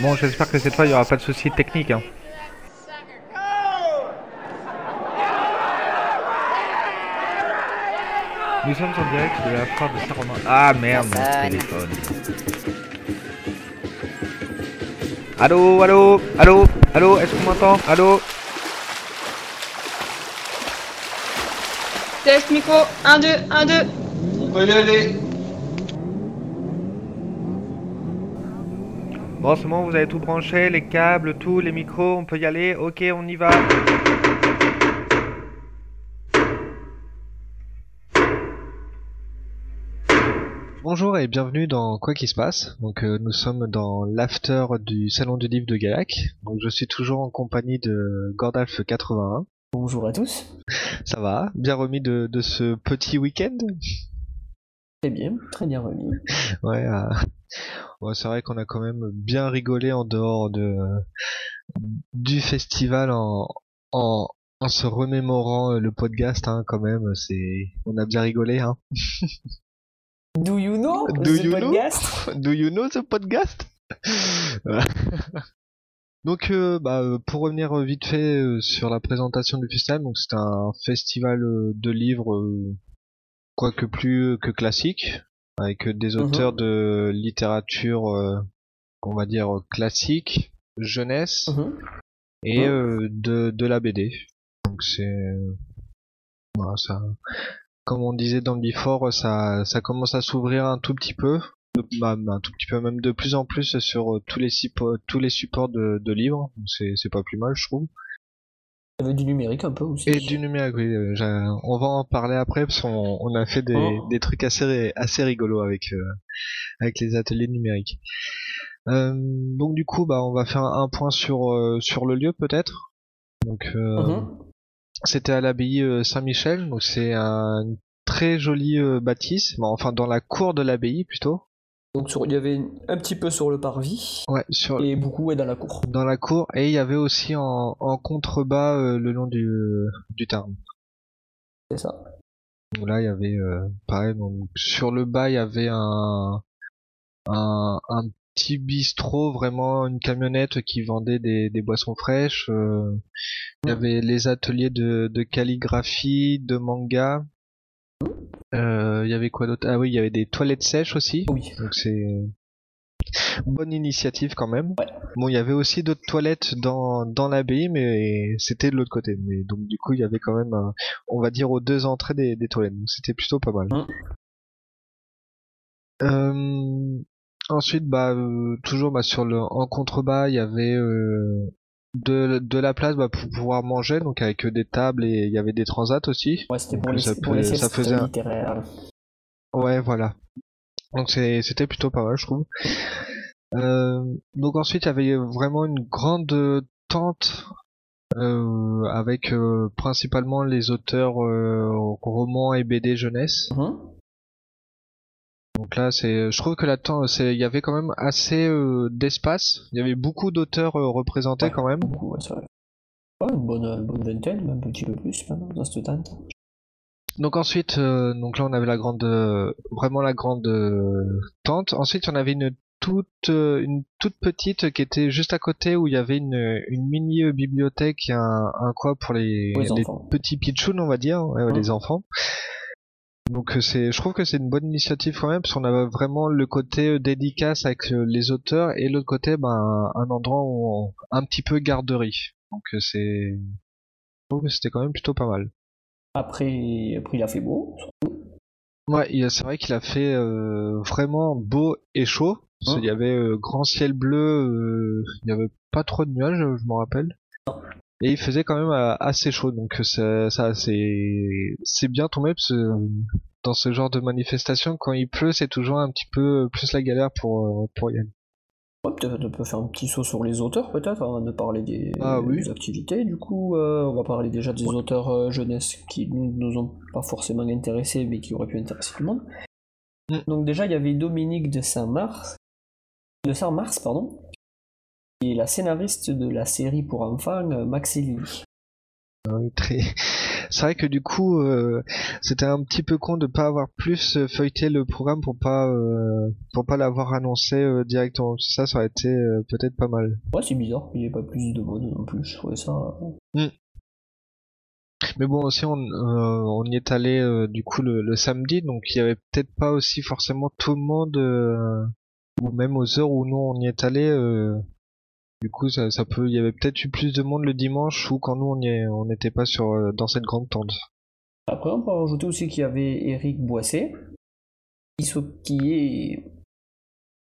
Bon, j'espère que cette fois il n'y aura pas de soucis techniques. Hein. Nous sommes en direct de la foire de Saint-Romain. Ah merde, mon téléphone. Allô, allô, allô, allô, est-ce qu'on m'entend? Allô? Test micro, 1, 2, 1, 2. On peut y aller. Bon, vous avez tout branché, les câbles, tout, les micros, on peut y aller Ok, on y va. Bonjour et bienvenue dans Quoi qui se passe. Donc euh, nous sommes dans l'after du salon du livre de Galac. Donc je suis toujours en compagnie de Gordalf 81. Bonjour à tous. Ça va? Bien remis de, de ce petit week-end? Très bien, très bien remis. Ouais, euh, ouais, c'est vrai qu'on a quand même bien rigolé en dehors de du festival en, en, en se remémorant euh, le podcast hein, quand même. C'est on a bien rigolé hein. Do you know Do the you know? podcast? Do you know the podcast? Donc, euh, bah, pour revenir vite fait sur la présentation du festival, donc c'est un festival de livres, quoique plus que classique, avec des auteurs de littérature, euh, on va dire classique, jeunesse Mhm. et euh, de, de la BD. Donc c'est voilà, ça comme on disait dans le before, ça ça commence à s'ouvrir un tout petit peu, de- bah, un tout petit peu même de plus en plus sur tous les supports tous les supports de, de livres. C'est pas plus mal, je trouve. Il y avait du numérique un peu aussi. Et du numérique, oui. euh, on va en parler après parce qu'on on a fait des, Oh. des trucs assez ri- assez rigolos avec euh, avec les ateliers numériques. Euh, donc du coup, bah on va faire un point sur euh, sur le lieu peut-être. Donc Mhm. c'était à l'abbaye Saint-Michel, donc c'est un très joli euh, bâtisse, enfin dans la cour de l'abbaye plutôt. Donc sur- il y avait un petit peu sur le parvis Ouais, sur et beaucoup dans la cour. dans la cour et il y avait aussi en, en contrebas euh, le long du du Tarn. C'est ça. Donc là il y avait euh, pareil donc sur le bas il y avait un un, un petit bistrot vraiment une camionnette qui vendait des, des boissons fraîches. euh, il y avait les ateliers de, de calligraphie, de manga. Euh, il y avait quoi d'autre? Ah oui, il y avait des toilettes sèches aussi. Oui. Donc c'est bonne initiative quand même. Ouais. Bon, il y avait aussi d'autres toilettes dans, dans l'abbaye, mais c'était de l'autre côté. Mais donc du coup, il y avait quand même, un- on va dire, aux deux entrées des, des toilettes. Donc c'était plutôt pas mal. Mm. Euh, ensuite, bah euh, toujours bah, sur le en contrebas, il y avait euh, de, de la place bah, pour pouvoir manger, donc avec des tables et il y avait des transats aussi. Ouais, c'était pour les, ça pour les peut- ça siestes faisait un-. Ouais, voilà. Donc c'était plutôt pas mal, je trouve. Euh, donc ensuite, il y avait vraiment une grande tente euh, avec euh, principalement les auteurs romans et BD jeunesse. Mhm. Donc là, c'est, je trouve que tente, c'est, il y avait quand même assez euh, d'espace. Il y avait beaucoup d'auteurs euh, représentés Ouais. quand même. Beaucoup, ouais, c'est vrai. Ouais, une bonne, une bonne vingtaine, même un petit peu plus maintenant, dans cette tente. Donc ensuite, euh, donc là on avait la grande, euh, vraiment la grande euh, tente. Ensuite, on avait une toute, euh, une toute petite qui était juste à côté où il y avait une, une mini euh, bibliothèque, et un, un quoi pour les, les petits pitchouns, on va dire, ouais, Hum. les enfants. Donc euh, c'est, je trouve que c'est une bonne initiative quand même, parce qu'on avait vraiment le côté euh, dédicace avec euh, les auteurs et l'autre côté, ben un, endroit où on- un petit peu garderie. Donc c'est, je trouve que c'était quand même plutôt pas mal. Après, après, il a fait beau. Ouais, il- c'est vrai qu'il a fait euh, vraiment beau et chaud. Hein qu'il y avait euh, grand ciel bleu, euh, il y avait pas trop de nuages, je m'en rappelle. Et il faisait quand même euh, assez chaud, donc euh, ça, ça c'est bien tombé parce que euh, dans ce genre de manifestation, quand il pleut, c'est toujours un petit peu plus la galère pour euh, pour y aller. Ouais, peut-être on peut faire un petit saut sur les auteurs, peut-être, avant de parler des, Ah oui. des activités. Du coup, euh, on va parler déjà des auteurs euh, jeunesse qui nous, nous ont pas forcément intéressés, mais qui auraient pu intéresser tout le monde. Mm. Donc déjà, il y avait Dominique de Saint-Mars, de Saint-Mars, pardon, qui est la scénariste de la série pour enfants euh, Max et Lily. Oui, très. C'est vrai que du coup, euh, c'était un petit peu con de pas avoir plus euh, feuilleté le programme pour pas euh, pour pas l'avoir annoncé euh, directement. Ça, ça aurait été peut-être pas mal. Ouais, c'est bizarre qu'il n'y ait pas plus de mode non plus. Je trouvais ça. euh, Mais bon, aussi, on, on y est allé du coup le, le samedi, donc il y avait peut-être pas aussi forcément tout le monde, ou même aux heures où nous on y est allé. Du coup, ça, ça peut, il y avait peut-être eu plus de monde le dimanche ou quand nous on y est, on n'était pas sur euh, dans cette grande tente. Après, on peut rajouter aussi qu'il y avait Eric Boisset, qui, est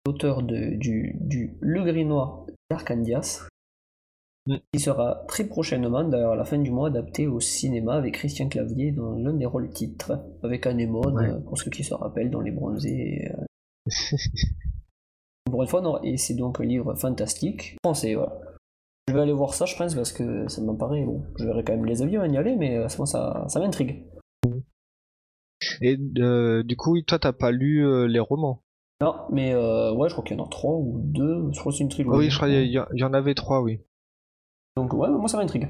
l'auteur de- du, du Le Grinois d'Arcandias, Mm. qui sera très prochainement, d'ailleurs à la fin du mois, adapté au cinéma avec Christian Clavier dans l'un des rôles titres, avec Anémone, Ouais. euh, pour ceux qui se rappellent, dans Les Bronzés. euh. Pour une fois, non, et c'est donc un livre fantastique, français, voilà. Je vais aller voir ça, je pense, parce que ça me paraît bon. Je verrai quand même les avis, on va y aller, mais euh, moi, ça, ça m'intrigue. Et euh, du coup, toi t'as pas lu euh, les romans? Non, mais euh, ouais, je crois qu'il y en a trois ou deux. Je crois que c'est une trilogie. Oui, je crois qu'il y en avait trois, oui. Donc ouais, moi ça m'intrigue.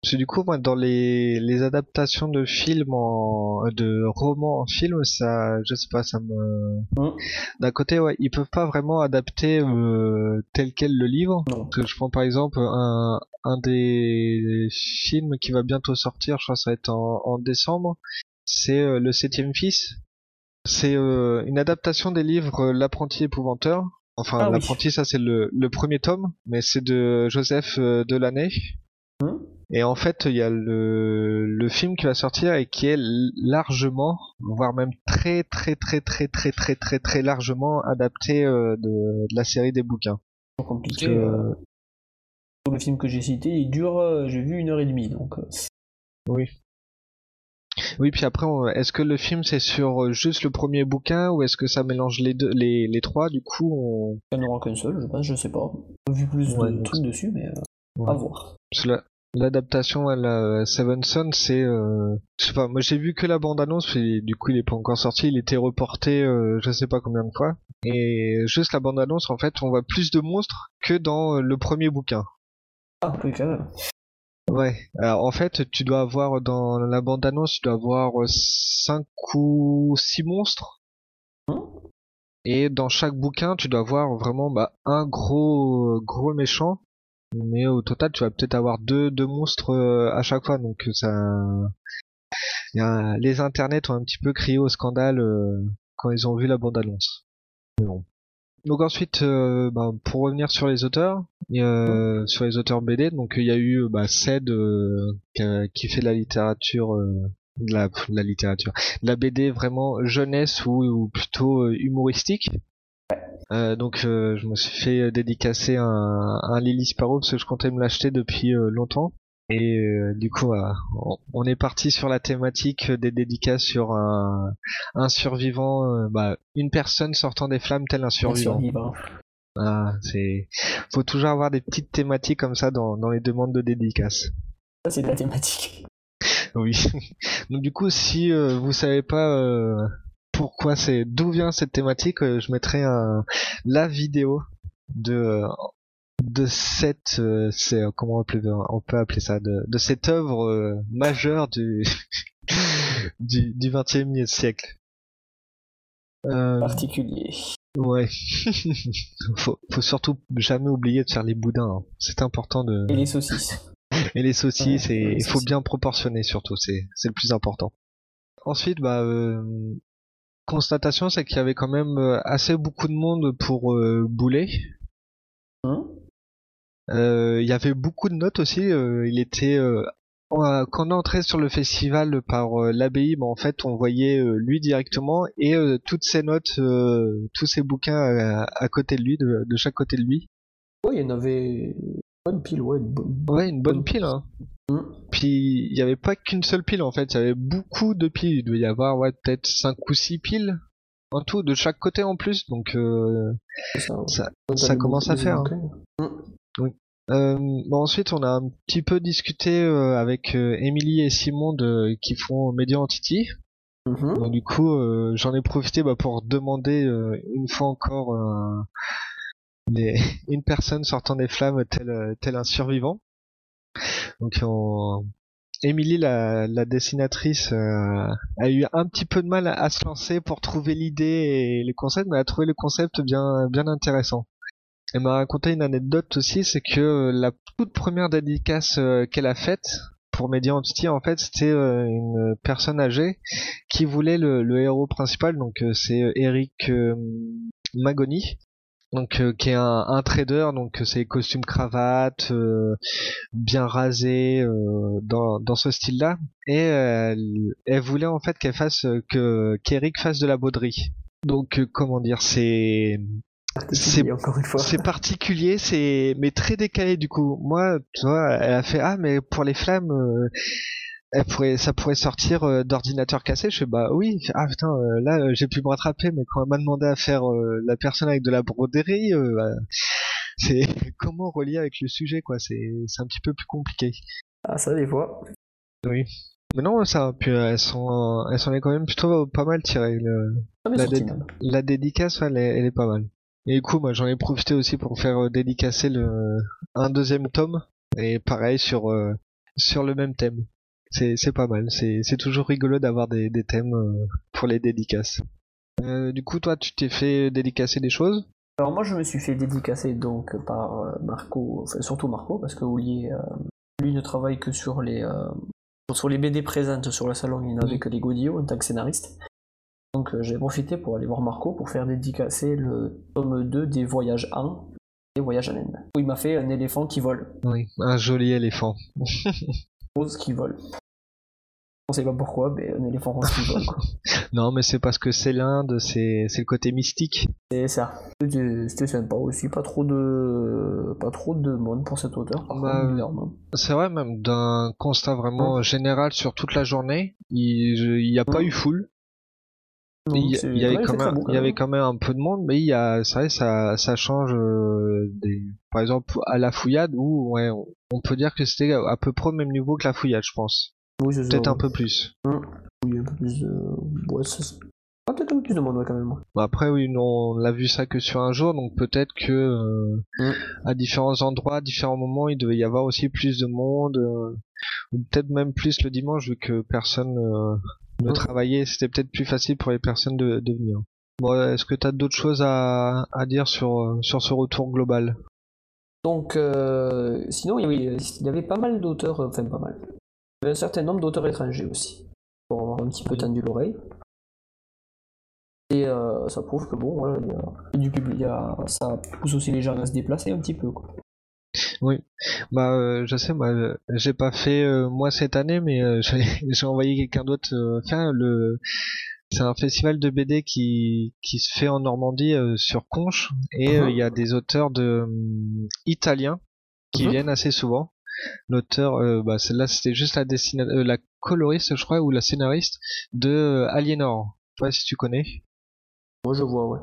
Parce que du coup, moi, dans les, les adaptations de films en, de romans en film, ça, je sais pas, ça me, Mm. d'un côté, ouais, ils peuvent pas vraiment adapter euh, tel quel le livre. Non. Je prends par exemple un, un des films qui va bientôt sortir, je crois que ça va être en, en décembre, c'est euh, Le Septième Fils. C'est euh, une adaptation des livres euh, L'Apprenti épouvanteur. Enfin, Ah oui. L'Apprenti, ça c'est le, le premier tome, mais c'est de Joseph euh, Delaney. Hum Et en fait, il y a le, le film qui va sortir et qui est largement, voire même très très très très très très très très largement adapté euh, de, de la série des bouquins. Compliqué. Que- euh, Le film que j'ai cité, il dure, euh, j'ai vu une heure et demie, donc Oui. Oui, puis après, est-ce que le film c'est sur juste le premier bouquin ou est-ce que ça mélange les deux, les, les trois Du coup, on... il n'y en aura qu'un seul, je pense, je sais pas. J'ai vu plus Ouais, de trucs dessus, mais euh, Ouais. à voir. l'adaptation à la Seven Son, c'est, euh... je sais pas, moi j'ai vu que la bande annonce, et du coup il est pas encore sorti, il était reporté, euh, je sais pas combien de fois. Et juste la bande annonce, en fait, on voit plus de monstres que dans euh, le premier bouquin. Ah, oui, quand même. Ouais. Alors en fait, tu dois avoir dans la bande annonce, tu dois avoir 5 ou 6 monstres. Hum Et dans chaque bouquin, tu dois avoir vraiment bah, un gros gros méchant. Mais au total, tu vas peut-être avoir deux, deux monstres euh, à chaque fois. Donc ça, il y a- les internets ont un petit peu crié au scandale euh, quand ils ont vu la bande annonce. Mais bon. Donc ensuite, euh, bah, pour revenir sur les auteurs, sur les auteurs BD, donc il y a eu bah, Ced euh, qui, qui fait de la littérature, euh, de la, de la littérature, de la BD vraiment jeunesse ou, plutôt euh, humoristique. Euh, donc euh, je me suis fait dédicacer un, un Lily Sparrow parce que je comptais me l'acheter depuis euh, longtemps. Et euh, du coup, on- est parti sur la thématique des dédicaces sur un, un survivant, euh, bah, une personne sortant des flammes tel un Un survivant. survivant. Ah, c'est, faut toujours avoir des petites thématiques comme ça dans, dans les demandes de dédicaces. Ça, c'est de la thématique. Oui. Donc du coup, si euh, vous savez pas euh, pourquoi c'est, d'où vient cette thématique, euh, je mettrai un, la vidéo de de cette, euh, c'est euh, comment on peut, on peut appeler ça, de, de cette œuvre euh, majeure du du du XXe siècle. Euh, Particulier. ouais. faut, faut surtout jamais oublier de faire les boudins. hein. C'est important de. Et les saucisses. Et les saucisses, Ouais, et les il faut bien proportionner surtout, c'est c'est le plus important. Ensuite, bah, euh, constatation, c'est qu'il y avait quand même euh, assez beaucoup de monde pour euh, bouler. Hum Euh, Il y avait beaucoup de notes aussi. il était on- quand on entrait sur le festival par l'abbaye, bah, en fait, on voyait lui directement et toutes ses notes, tous ses bouquins à, à côté de lui, de, de chaque côté de lui. Ouais, il y en avait bonne pile, ouais. Une bonne... Ouais, une bonne Bonne- pile. Hein. Hum. Puis il y avait pas qu'une seule pile en fait, il y avait beaucoup de piles. Il devait y avoir ouais peut-être cinq ou six piles en tout de chaque côté en plus. Donc euh, ça, commence à faire, bouquins. Hum. euh, bon, ensuite on a un petit peu discuté euh, avec Émilie et Simon de, qui font Media Entity. Donc du coup j'en ai profité bah, pour demander une fois encore une personne sortant des flammes tel, euh, un survivant. Donc on... Émilie, la, dessinatrice, euh, a eu un petit peu de mal à, se lancer pour trouver l'idée et les concepts, mais a trouvé le concept bien, bien intéressant. Elle m'a raconté une anecdote aussi, c'est que la toute première dédicace euh, qu'elle a faite pour Median en fait, c'était euh, une personne âgée qui voulait le, le héros principal, donc c'est Eric Magoni, donc euh, qui est un, un, trader donc c'est costume cravate euh, bien rasé euh, dans, dans ce style là et elle voulait en fait qu'elle fasse que qu'Eric fasse de la bauderie. Donc comment dire c'est c'est c'est particulier c'est mais très décalé du coup. Moi tu vois elle a fait ah mais pour les flammes elle pourrait, ça pourrait sortir euh, d'ordinateur cassé. Je fais bah oui. Ah putain, euh, là euh, j'ai pu me rattraper, mais quand elle m'a demandé à faire la personne avec de la broderie, bah, c'est comment relier avec le sujet quoi. C'est un petit peu plus compliqué. Ah ça des fois. Oui. Mais non, ça, puis elles sont, elles sont quand même plutôt pas mal tirées. Le, ah, la, la, dédicace, elle est, elle est pas mal. Et du coup, moi, j'en ai profité aussi pour faire dédicacer le, un deuxième tome. Et pareil sur, sur le même thème c'est pas mal. C'est toujours rigolo d'avoir des, des, thèmes euh, pour les dédicaces. Euh, du coup, toi, tu t'es fait dédicacer des choses? Alors moi, je me suis fait dédicacer donc par euh, Marco, enfin surtout Marco, parce que Oulier, lui, ne travaille que sur les sur les BD présentes sur le salon. Il n'avait que les Godillots en tant que scénariste. Donc j'ai profité pour aller voir Marco pour faire dédicacer le tome 2 des Voyages 1 et Voyages en Inde. Où il m'a fait un éléphant qui vole. Oui, un joli éléphant. qui vole. On sait pas pourquoi, mais un éléphant rose qui vole. non, mais c'est parce que c'est l'Inde, c'est le côté mystique. C'est ça. C'était sympa aussi. Pas trop de pas trop de monde pour cet auteur. Bah, c'est vrai, même d'un constat vraiment général sur toute la journée, il n'y a pas eu foule. Il, y, avait quand même, il y avait quand même un peu de monde, mais il y a, c'est vrai, ça, ça change euh, des, par exemple, à la fouillade où, ouais, on peut dire que c'était à peu près au même niveau que la fouillade, je pense. peut-être un peu plus. Oui, un peu plus. Ouais, ça... Ah, peut-être un peu plus de monde, quand même. Bah, après, oui, on l'a vu ça que sur un jour, donc peut-être que euh, hum. à différents endroits, à différents moments, il devait y avoir aussi plus de monde, euh, ou peut-être même plus le dimanche, vu que personne ne hum. travaillait, c'était peut-être plus facile pour les personnes de, de venir. Bon, est-ce que tu as d'autres choses à, à dire sur, sur ce retour global? Donc, euh, sinon, il y, avait, pas mal d'auteurs, enfin pas mal. Il y avait un certain nombre d'auteurs étrangers aussi, pour avoir un petit peu tendu l'oreille. Et euh, ça prouve que bon, voilà, il y a du public, ça pousse aussi les gens à se déplacer un petit peu. Quoi. Oui, bah euh, je sais, moi j'ai pas fait moi cette année, mais j'ai envoyé quelqu'un d'autre faire le c'est un festival de BD qui, qui se fait en Normandie euh, sur Conche et euh, uh-huh. il y a des auteurs de euh, italiens qui uh-huh. viennent assez souvent. L'auteur, bah celle-là c'était juste la la coloriste je crois ou la scénariste de Aliénor. Je sais pas si tu connais. Moi je vois ouais.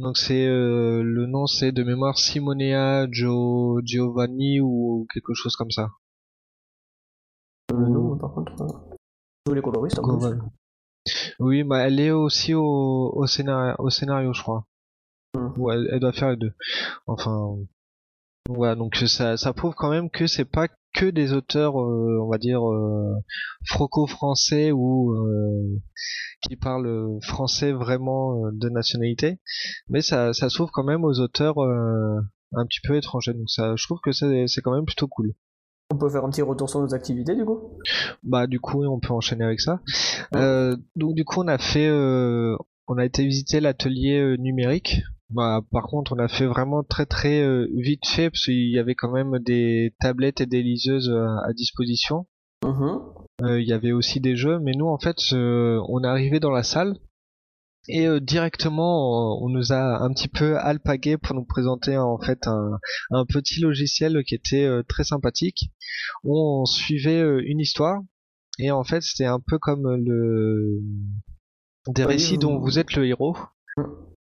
Donc c'est le nom c'est de mémoire Simonea Gio, Giovanni ou quelque chose comme ça. Le nom par contre. Tous les coloristes. Oui, bah elle est aussi au, au scénario, au scénario, je crois. Hmm. Ou elle, doit faire les deux. Enfin, voilà. Donc ça, ça prouve quand même que c'est pas que des auteurs, euh, on va dire euh, franco-français ou euh, qui parlent français vraiment de nationalité, mais ça, ça s'ouvre quand même aux auteurs un petit peu étrangers. Donc ça, je trouve que c'est quand même plutôt cool. On peut faire un petit retour sur nos activités du coup? Bah du coup on peut enchaîner avec ça. Euh, donc du coup on a fait, euh, on a été visiter l'atelier euh, numérique. Bah, par contre on a fait vraiment très très vite fait parce qu'il y avait quand même des tablettes et des liseuses à, disposition. Mm-hmm. Il y avait aussi des jeux, mais nous en fait on est arrivé dans la salle et euh, directement on nous a un petit peu alpagué pour nous présenter en fait un, un petit logiciel qui était euh, très sympathique on suivait euh, une histoire et en fait c'était un peu comme le des récits dont vous êtes le héros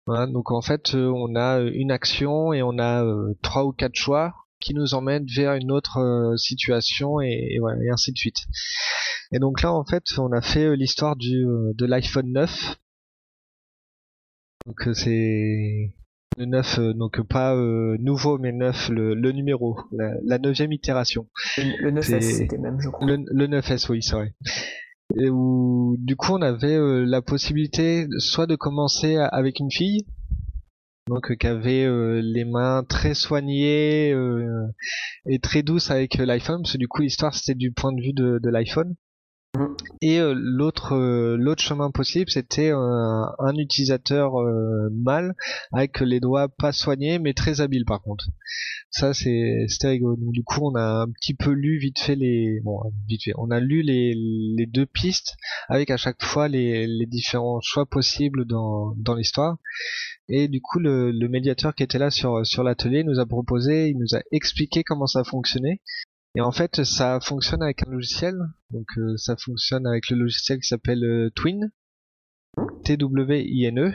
voilà, donc en fait on a une action et on a trois ou quatre choix qui nous emmènent vers une autre situation et, et, voilà, et ainsi de suite. Et donc là en fait on a fait l'histoire du de l'iPhone 9 donc euh, c'est Le 9, euh, donc pas euh, nouveau, mais 9, le, le numéro, la, la neuvième itération. Le, le 9S, C'est- c'était même, je crois. Le, le 9S, oui, c'est vrai. Et où, du coup, on avait euh, la possibilité soit de commencer avec une fille, donc euh, qui avait euh, les mains très soignées et très douces avec l'iPhone, parce que du coup, l'histoire c'était du point de vue de l'iPhone. Mhm. Et euh, l'autre euh, l'autre chemin possible, c'était euh, un utilisateur mâle avec les doigts pas soignés, mais très habiles par contre. Ça, c'est c'était rigolo. Donc, du coup, on a un petit peu lu vite fait les, bon, vite fait. On a lu les, les deux pistes avec à chaque fois les, différents choix possibles dans, l'histoire. Et du coup, le, médiateur qui était là sur l'atelier nous a proposé, il nous a expliqué comment ça fonctionnait. Et en fait, ça fonctionne avec un logiciel. Donc, euh, ça fonctionne avec le logiciel qui s'appelle euh, Twin. T-W-I-N-E.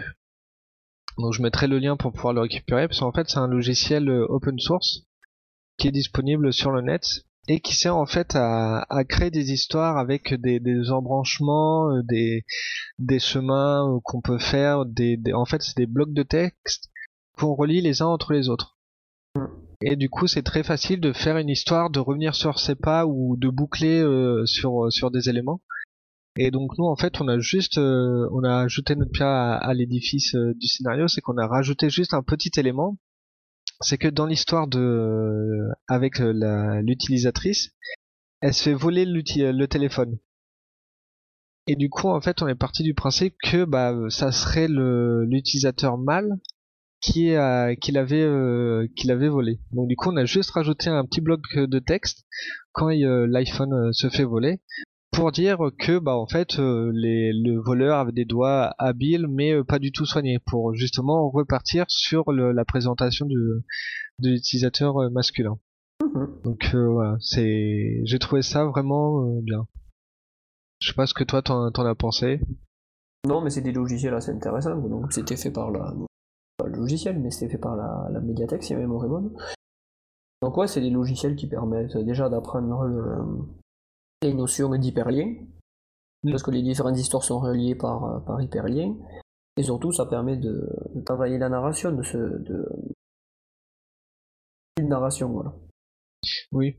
Donc je mettrai le lien pour pouvoir le récupérer parce qu'en fait c'est un logiciel euh, open source qui est disponible sur le net et qui sert en fait à, créer des histoires avec des, embranchements, des, chemins qu'on peut faire, en fait c'est des blocs de texte qu'on relie les uns entre les autres. Et du coup c'est très facile de faire une histoire, de revenir sur ses pas ou de boucler euh, sur, sur des éléments. Et donc nous en fait on a juste euh, on a ajouté notre pierre à, l'édifice euh, du scénario, c'est qu'on a rajouté juste un petit élément, c'est que dans l'histoire de avec euh, l'utilisatrice, elle se fait voler le téléphone. Et du coup en fait on est parti du principe que bah ça serait l'utilisateur mâle qui l'avait euh, qui l'avait volé. Donc du coup on a juste rajouté un petit bloc de texte quand euh, l'iPhone euh, se fait voler pour dire que bah en fait euh, les, le voleur avait des doigts habiles mais euh, pas du tout soignés pour justement repartir sur le- la présentation de, de l'utilisateur euh, masculin. Mhm. Donc euh, voilà, c'est j'ai trouvé ça vraiment euh, bien. Je sais pas ce que toi t'en, t'en as pensé. Non, mais c'est des logiciels assez intéressants. Donc c'était fait par la. Pas le logiciel, mais c'était fait par la, la médiathèque, si bonne. Donc, ouais, c'est des logiciels qui permettent déjà d'apprendre le- les notions d'hyperlien. Parce que les différentes histoires sont reliées par, euh, par hyperlien. Et surtout, ça permet de, de travailler la narration, de se. De... Une narration, voilà. Oui.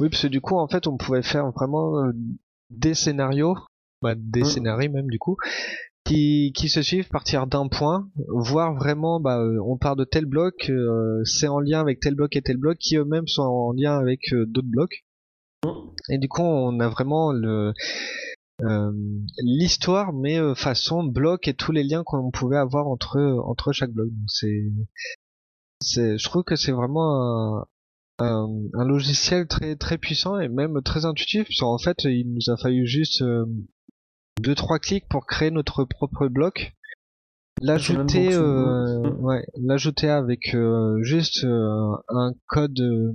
Oui, parce que du coup, en fait, on pouvait faire vraiment euh, des scénarios, bah, des Mm. scénarios même du coup, qui, qui se suivent partir d'un point, voir vraiment, bah, euh, on part de tel bloc, euh, c'est en lien avec tel bloc et tel bloc, qui eux-mêmes sont en lien avec euh, d'autres blocs. Et du coup, on a vraiment le euh, l'histoire, mais euh, façon bloc et tous les liens qu'on pouvait avoir entre entre chaque bloc. C'est c'est, je trouve que c'est vraiment un, un, un logiciel très très puissant et même très intuitif. Parce qu'en fait, il nous a fallu juste euh, deux trois clics pour créer notre propre bloc. L'ajouter, euh, fonctionnement. ouais, l'ajouter avec euh, juste euh, un code, euh,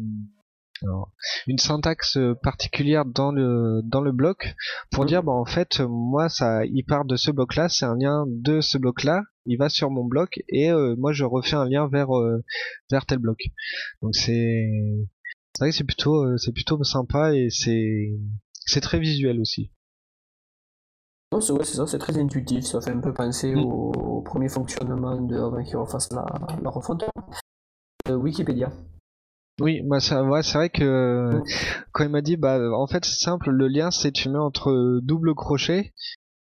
une syntaxe particulière dans le dans le bloc pour dire bah en fait moi ça il part de ce bloc là c'est un lien de ce bloc là il va sur mon bloc et euh, moi je refais un lien vers vers tel bloc donc c'est c'est vrai que c'est plutôt euh, c'est plutôt sympa et c'est c'est très visuel aussi Non, c'est ouais, ça, c'est très intuitif, ça fait un peu penser Mm. au, au premier fonctionnement de avant qu'ils refassent la, la refonte. Euh, Wikipédia. oui bah ça ouais, c'est vrai que Mm. quand il m'a dit bah en fait c'est simple le lien c'est tu mets entre double crochet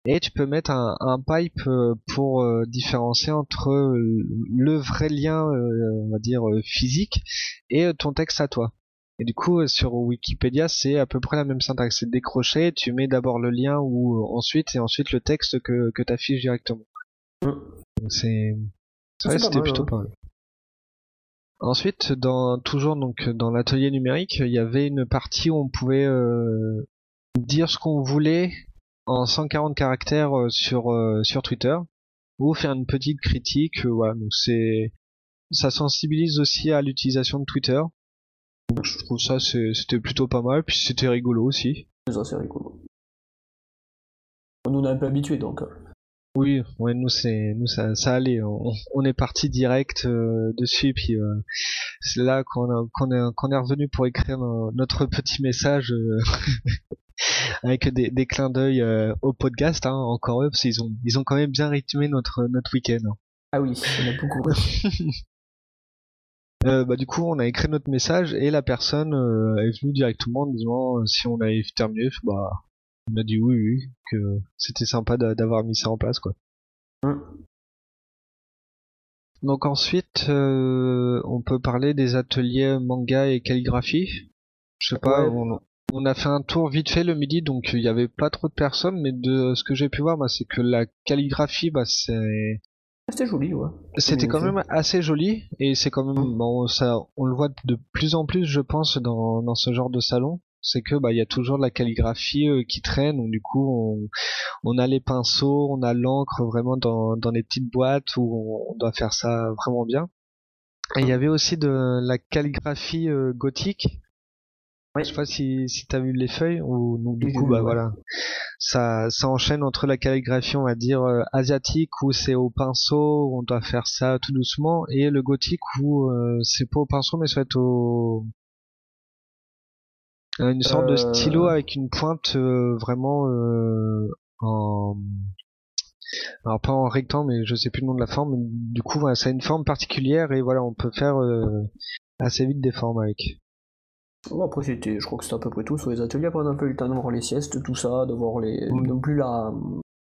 et tu peux mettre un, un pipe euh, pour euh, différencier entre le vrai lien euh, on va dire physique et ton texte à toi et du coup sur Wikipédia c'est à peu près la même syntaxe c'est des crochets tu mets d'abord le lien ou euh, ensuite et ensuite le texte que que t'affiches directement Mm. donc c'est Ah, c'était plutôt ouais. pas mal Ensuite, dans toujours donc dans l'atelier numérique, il y avait une partie où on pouvait euh, dire ce qu'on voulait en 140 caractères euh, sur euh, sur Twitter ou faire une petite critique. voilà, donc c'est ça sensibilise aussi à l'utilisation de Twitter. Donc je trouve ça c'était plutôt pas mal, puis c'était rigolo aussi. Ça, c'est rigolo. On nous a un peu habitués donc. euh. Oui, ouais, nous c'est nous ça, ça allait, on, on est parti direct euh, dessus, puis euh, c'est là qu'on a- qu'on est qu'on est revenu pour écrire no- notre petit message euh, avec des, des clins d'œil au podcast, hein, encore eux, parce qu'ils ont ils ont quand même bien rythmé notre notre week-end. hein. Ah oui, en a beaucoup. Euh, bah du coup on a écrit notre message et la personne euh, est venue directement en disant euh, si on avait terminé bah on a dit oui oui que c'était sympa d'a- d'avoir mis ça en place quoi Hum. donc ensuite euh, on peut parler des ateliers manga et calligraphie je sais pas Ouais. on, on a fait un tour vite fait le midi donc il y avait pas trop de personnes mais de ce que j'ai pu voir bah, c'est que la calligraphie bah c'est C'était joli, ouais. C'était Bien quand même assez joli et c'est quand même Mm. bon ça on le voit de plus en plus je pense dans dans ce genre de salon. C'est que bah il y a toujours de la calligraphie euh, qui traîne. Donc du coup on on a les pinceaux on a l'encre vraiment dans dans les petites boîtes où on, on doit faire ça vraiment bien. Et il y avait aussi de la calligraphie euh, gothique Ouais. je sais pas si si t'as vu les feuilles ou donc du Oui, coup bah ouais. voilà ça ça enchaîne entre la calligraphie on va dire euh, asiatique où c'est au pinceau où on doit faire ça tout doucement et le gothique où euh, c'est pas au pinceau mais ça va être au euh, une sorte de Euh. stylo avec une pointe euh, vraiment euh, en alors pas en rectangle mais je sais plus le nom de la forme du coup voilà, ça a une forme particulière et voilà on peut faire euh, assez vite des formes avec Bon, après, c'était, je crois que c'était à peu près tout sur les ateliers. Après, on a un peu eu le temps de voir les siestes, tout ça, de voir les. Non plus la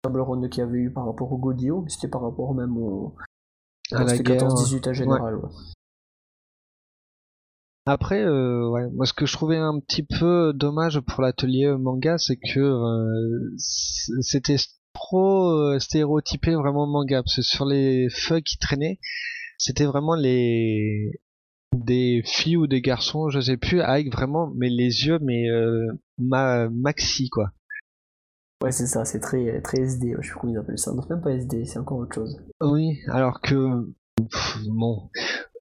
table ronde qu'il y avait eu par rapport au Godio, mais c'était par rapport même au. À la c'était guerre, 14-18 en général. ouais. Après, euh, ouais, moi ce que je trouvais un petit peu dommage pour l'atelier manga, c'est que euh, c'était trop euh, stéréotypé vraiment manga, parce que sur les feuilles qui traînaient, c'était vraiment les des filles ou des garçons, je sais plus, avec vraiment mais les yeux mais euh, ma maxi quoi. Ouais, c'est ça, c'est très, très SD, je sais plus comment ils appellent ça. Non, c'est même pas SD, c'est encore autre chose. Oui, alors que pff, bon,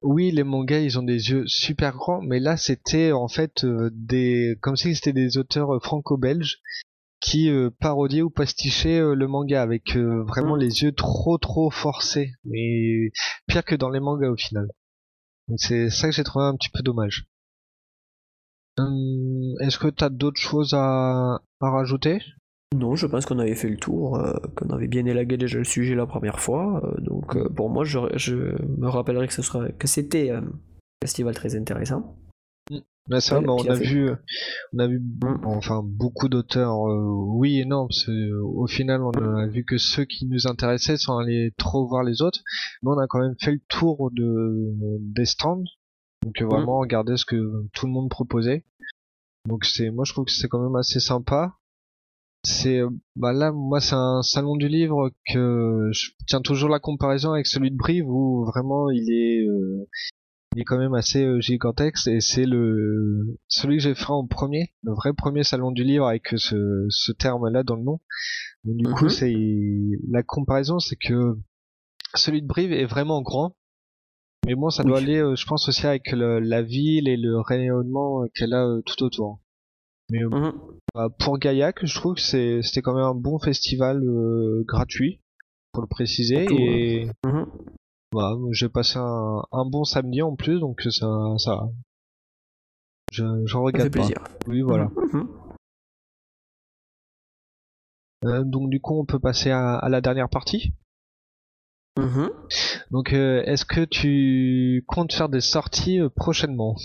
oui, les mangas ils ont des yeux super grands, mais là c'était en fait euh, des comme si c'était des auteurs euh, franco-belges qui euh, parodiaient ou pastichaient euh, le manga avec vraiment Mm. les yeux trop trop forcés, mais pire que dans les mangas au final. C'est ça que j'ai trouvé un petit peu dommage. Hum, Est-ce que t'as d'autres choses à, à rajouter? Non, je pense qu'on avait fait le tour, euh, qu'on avait bien élagué déjà le sujet la première fois. euh, donc, euh, pour moi, je, me rappellerai que, ce que c'était un festival très intéressant. C'est vrai, Ouais, bah, on a vu, on a vu, enfin beaucoup d'auteurs, euh, oui et non, parce euh, au final on a vu que ceux qui nous intéressaient sans aller trop voir les autres, mais on a quand même fait le tour de des stands, donc euh, vraiment regarder ce que tout le monde proposait. Donc c'est, moi je trouve que c'est quand même assez sympa. C'est, euh, bah là moi c'est un salon du livre que je tiens toujours la comparaison avec celui de Brive où vraiment il est euh, il est quand même assez euh, gigantesque et c'est le celui que j'ai fait en premier, le vrai premier salon du livre avec ce, ce terme-là dans le nom. Donc, du coup, Mhm. c'est la comparaison, c'est que celui de Brive est vraiment grand, mais bon, ça doit aller, euh, je pense aussi avec le- la ville et le rayonnement euh, qu'elle a euh, tout autour. Mais euh, Mhm. bah, pour Gaillac, je trouve que c'était quand même un bon festival euh, gratuit, pour le préciser. Voilà, j'ai passé un, un bon samedi en plus, donc ça, ça va. Je, j'en Ça fait pas. plaisir. Oui, voilà. Mhm. Euh, donc du coup, on peut passer à, à la dernière partie. Mhm. Donc, euh, est-ce que tu comptes faire des sorties euh, prochainement?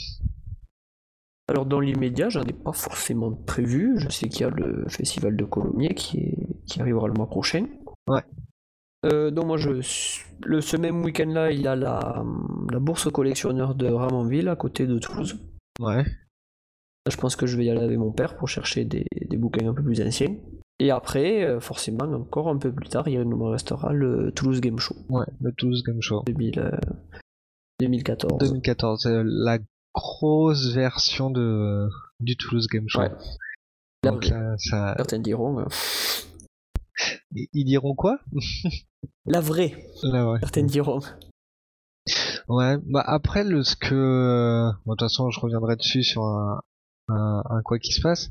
Alors dans l'immédiat, j'en ai pas forcément prévu. Je sais qu'il y a le festival de Colomiers qui, est- qui arrivera le mois prochain. Ouais. Euh, donc moi, je, le, ce même week-end-là, il y a la, la bourse collectionneur de Ramonville à côté de Toulouse. Ouais. Je pense que je vais y aller avec mon père pour chercher des, des bouquins un peu plus anciens. Et après, euh, forcément, encore un peu plus tard, il me restera le Toulouse Game Show Ouais, le Toulouse Game Show. 2000, euh, 2014. 2014, euh, la grosse version de du Toulouse Game Show. Ouais. Donc là, ça... Certains diront Ils diront quoi? La vraie. Là, ouais. Certains diront. Ouais, bah après le ce que euh, bon, de toute façon je reviendrai dessus sur un, un, un quoi qui se passe,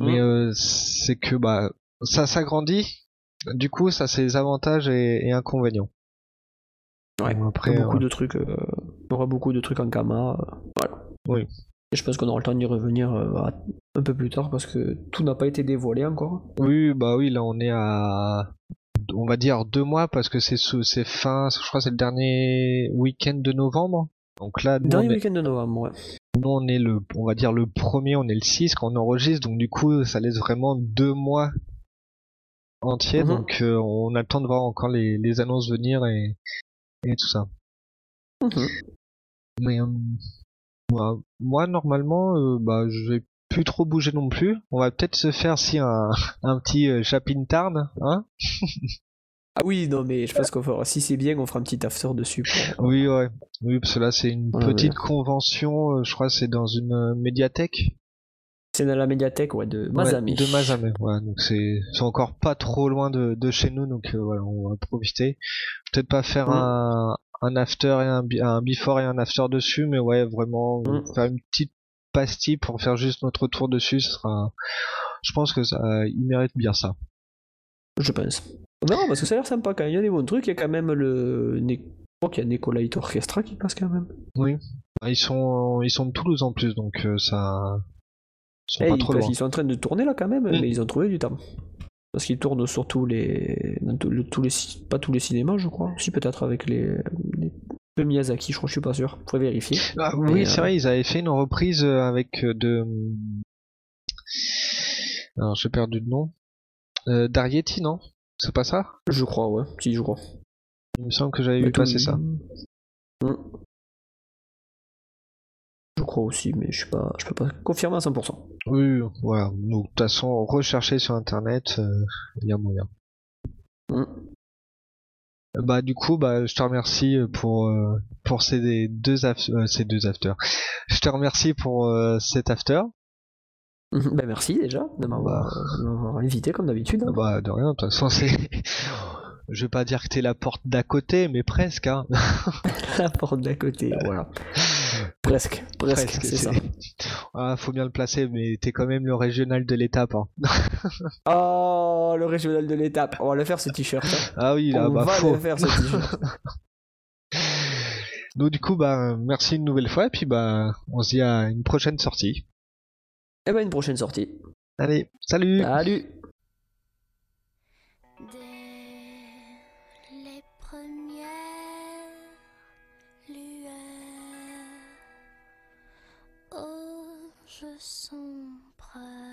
mais Mhm. euh, c'est que bah ça s'agrandit, du coup ça c'est les avantages et, et inconvénients. Ouais. Après beaucoup euh, de trucs. euh, aura beaucoup de trucs en euh, voilà. Oui. Et je pense qu'on aura le temps d'y revenir euh, un peu plus tard parce que tout n'a pas été dévoilé encore. oui bah oui là on est à on va dire deux mois parce que c'est fin je crois c'est le dernier week-end de novembre Donc là, Dernier est, week-end de novembre, ouais. nous, on est le, on va dire le premier, on est le 6 quand on enregistre, donc du coup ça laisse vraiment deux mois entiers, Mhm. donc euh, on a le temps de voir encore les, les annonces venir et, et tout ça. Mhm. Mais euh, moi, moi, normalement, euh, bah, je vais plus trop bouger non plus. On va peut-être se faire si un, un petit euh, Chapin Tarn, hein Ah oui, non, mais je pense qu'on fera, si c'est bien, on fera un petit after dessus. pour- Oui, ouais. Oui, parce que là, c'est une Ouais, petite ouais. convention. euh, je crois que c'est dans une euh, médiathèque. C'est dans la médiathèque, ouais, de Ouais, Mazami. de Mazame. Ouais, donc c'est c'est encore pas trop loin de, de chez nous, donc euh, voilà, on va profiter. Peut-être pas faire Mm. un, un after et un, un before et un after dessus, mais ouais, vraiment Mm. faire une petite pastille pour faire juste notre tour dessus, ce sera. Je pense que ça, il mérite bien ça. Je pense. Non, parce que ça a l'air sympa quand même. Il y a des bons trucs. Il y a quand même le. Je crois qu'il y a Orchestra qui passe quand même. Oui. Ils sont ils sont de Toulouse en plus, donc euh, ça. Ils sont Eh, pas ils, trop loin. sont en train de tourner là quand même, Mm. mais ils ont trouvé du temps. Parce qu'ils tournent sur tous les. dans tous les... Pas tous les cinémas, je crois. Si, peut-être avec les. De Miyazaki, je crois, je suis pas sûr. Faudrait vérifier. Ah, oui, euh, c'est vrai, ils avaient fait une reprise euh, avec euh, de. Alors, j'ai perdu le nom. Euh, D'Arietti, non? C'est pas ça? Je crois, ouais. Si, je crois. Il me semble que j'avais vu passer ça. Mm. Je crois aussi, mais je suis pas, je peux pas confirmer à 100%. Oui, voilà. Donc, de toute façon, rechercher sur internet, euh, il y a moyen. Mm. Bah, du coup, bah, je te remercie pour, euh, pour ces deux, af- euh, ces deux afters. Je te remercie pour euh, cet after. Ben merci déjà de m'avoir de m'avoir invité comme d'habitude. hein. Bah, de rien, de toute façon, c'est. Je vais pas dire que t'es la porte d'à côté, mais presque, hein. La porte d'à côté, voilà. Presque, presque, Presque, c'est ça. Ah, faut bien le placer, mais t'es quand même le régional de l'étape. Hein. Oh, le régional de l'étape. On va le faire ce t-shirt. hein. Ah oui, là, On bah va faut. le faire ce t-shirt. Donc du coup, bah merci une nouvelle fois, et puis bah on se dit à une prochaine sortie. Et ben une prochaine sortie. Allez, salut. Salut. Je sombre.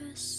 Je sens